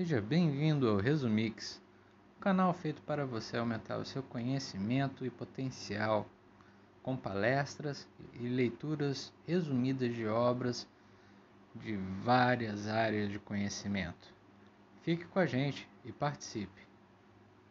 Seja bem-vindo ao Resumix, um canal feito para você aumentar o seu conhecimento e potencial, com palestras e leituras resumidas de obras de várias áreas de conhecimento. Fique com a gente e participe!